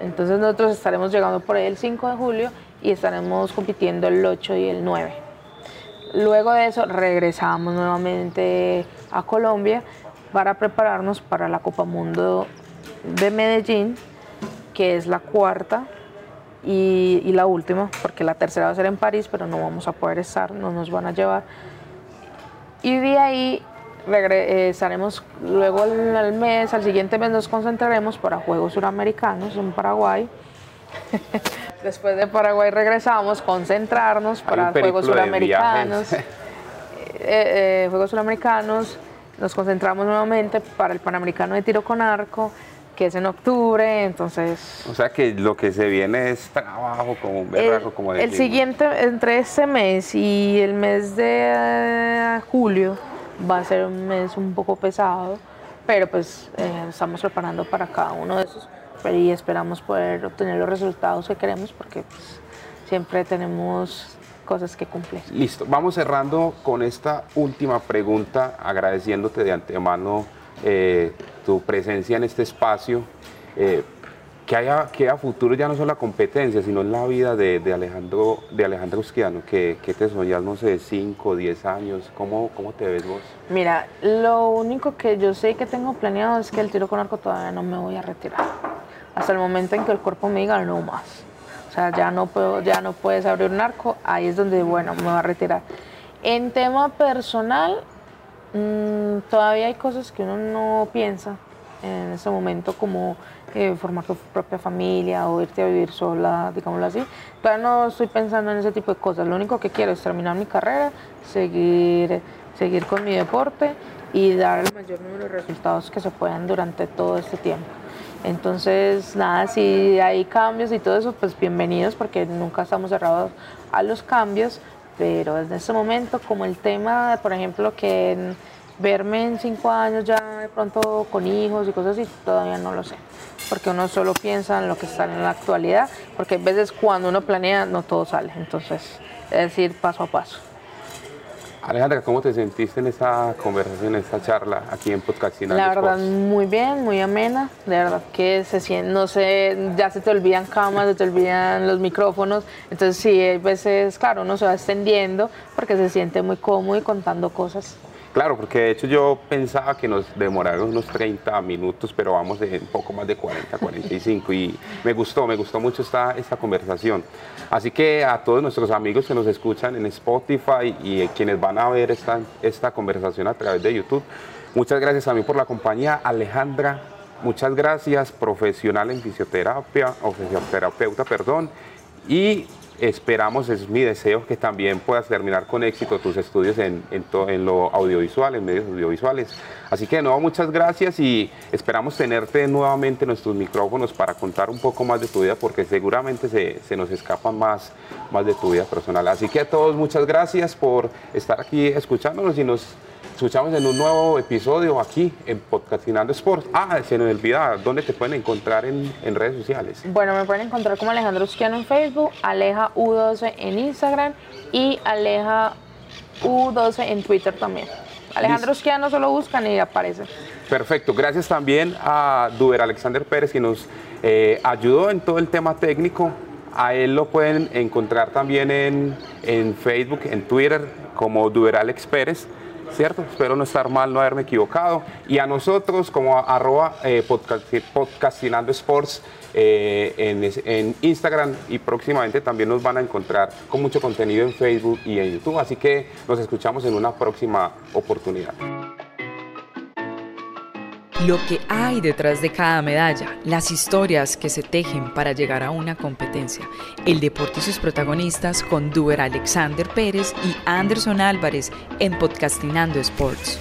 Entonces nosotros estaremos llegando por ahí el 5 de julio y estaremos compitiendo el 8 y el 9. Luego de eso regresamos nuevamente a Colombia para prepararnos para la Copa Mundo de Medellín, que es la cuarta y, la última, porque la tercera va a ser en París, pero no vamos a poder estar, no nos van a llevar. Y de ahí regresaremos luego al mes, al siguiente mes nos concentraremos para Juegos Suramericanos en Paraguay. Después de Paraguay regresamos, concentrarnos para Juegos Suramericanos. Eh, eh, Juegos Suramericanos, nos concentramos nuevamente para el Panamericano de Tiro con Arco, que es en octubre, entonces... O sea que lo que se viene es trabajo como un berraco, como El siguiente, entre este mes y el mes de eh, julio, va a ser un mes un poco pesado, pero pues estamos preparando para cada uno de esos y esperamos poder obtener los resultados que queremos porque pues, siempre tenemos cosas que cumplir. Listo, vamos cerrando con esta última pregunta, agradeciéndote de antemano eh, tu presencia en este espacio. Eh, que haya, que a futuro ya no solo la competencia, sino en la vida de, Alejandro de Alejandro Usquiano, que, que, te soñas, no sé, 5 o 10 años, ¿Cómo, ¿cómo te ves vos? Mira, lo único que yo sé que tengo planeado es que el tiro con arco todavía no me voy a retirar hasta el momento en que el cuerpo me diga no más. O sea, ya no, puedo, ya no puedes abrir un arco, ahí es donde, bueno, me va a retirar. En tema personal, mm, todavía hay cosas que uno no piensa en ese momento, como eh, formar tu propia familia o irte a vivir sola, digámoslo así. Todavía no estoy pensando en ese tipo de cosas. Lo único que quiero es terminar mi carrera, seguir, seguir con mi deporte y dar el mayor número de resultados que se puedan durante todo este tiempo. Entonces, nada, si hay cambios y todo eso, pues bienvenidos porque nunca estamos cerrados a los cambios, pero desde este momento, como el tema, por ejemplo, que verme en cinco años ya de pronto con hijos y cosas así, todavía no lo sé, porque uno solo piensa en lo que está en la actualidad, porque a veces cuando uno planea no todo sale, entonces es decir, paso a paso. Alejandra, ¿cómo te sentiste en esta conversación, en esta charla aquí en Podcastinando La verdad, muy bien, muy amena. De verdad que se siente, no sé, ya se te olvidan camas, se te olvidan los micrófonos. Entonces sí, a veces, claro, uno se va extendiendo porque se siente muy cómodo y contando cosas. Claro, porque de hecho yo pensaba que nos demoraron unos 30 minutos, pero vamos de un poco más de 40, 45 y me gustó, me gustó mucho esta, esta conversación. Así que a todos nuestros amigos que nos escuchan en Spotify y quienes van a ver esta, esta conversación a través de YouTube, muchas gracias a mí por la compañía. Alejandra, muchas gracias, profesional en fisioterapia, o fisioterapeuta, perdón, y esperamos, es mi deseo, que también puedas terminar con éxito tus estudios en, en, lo audiovisual, en medios audiovisuales. Así que de nuevo, muchas gracias y esperamos tenerte nuevamente en nuestros micrófonos para contar un poco más de tu vida, porque seguramente se, se nos escapa más, más de tu vida personal. Así que a todos, muchas gracias por estar aquí escuchándonos y nos escuchamos en un nuevo episodio aquí en Podcastinando Sports. Ah, se nos olvida, ¿dónde te pueden encontrar en, en redes sociales? Bueno, me pueden encontrar como Alejandro Usquiano en Facebook, Aleja U12 en Instagram y Aleja U12 en Twitter también. Alejandro Esquiano solo buscan y aparece. Perfecto, gracias también a Duber Alexander Pérez que nos eh, ayudó en todo el tema técnico. A él lo pueden encontrar también en, en Facebook, en Twitter, como Duber Alex Pérez. ¿Cierto? Espero no estar mal, no haberme equivocado. Y a nosotros como arroba eh, podcastinando sports eh, en, en, Instagram y próximamente también nos van a encontrar con mucho contenido en Facebook y en YouTube. Así que nos escuchamos en una próxima oportunidad lo que hay detrás de cada medalla, las historias que se tejen para llegar a una competencia, el deporte y sus protagonistas con Duber Alexander Pérez y Anderson Álvarez en Podcastinando Sports.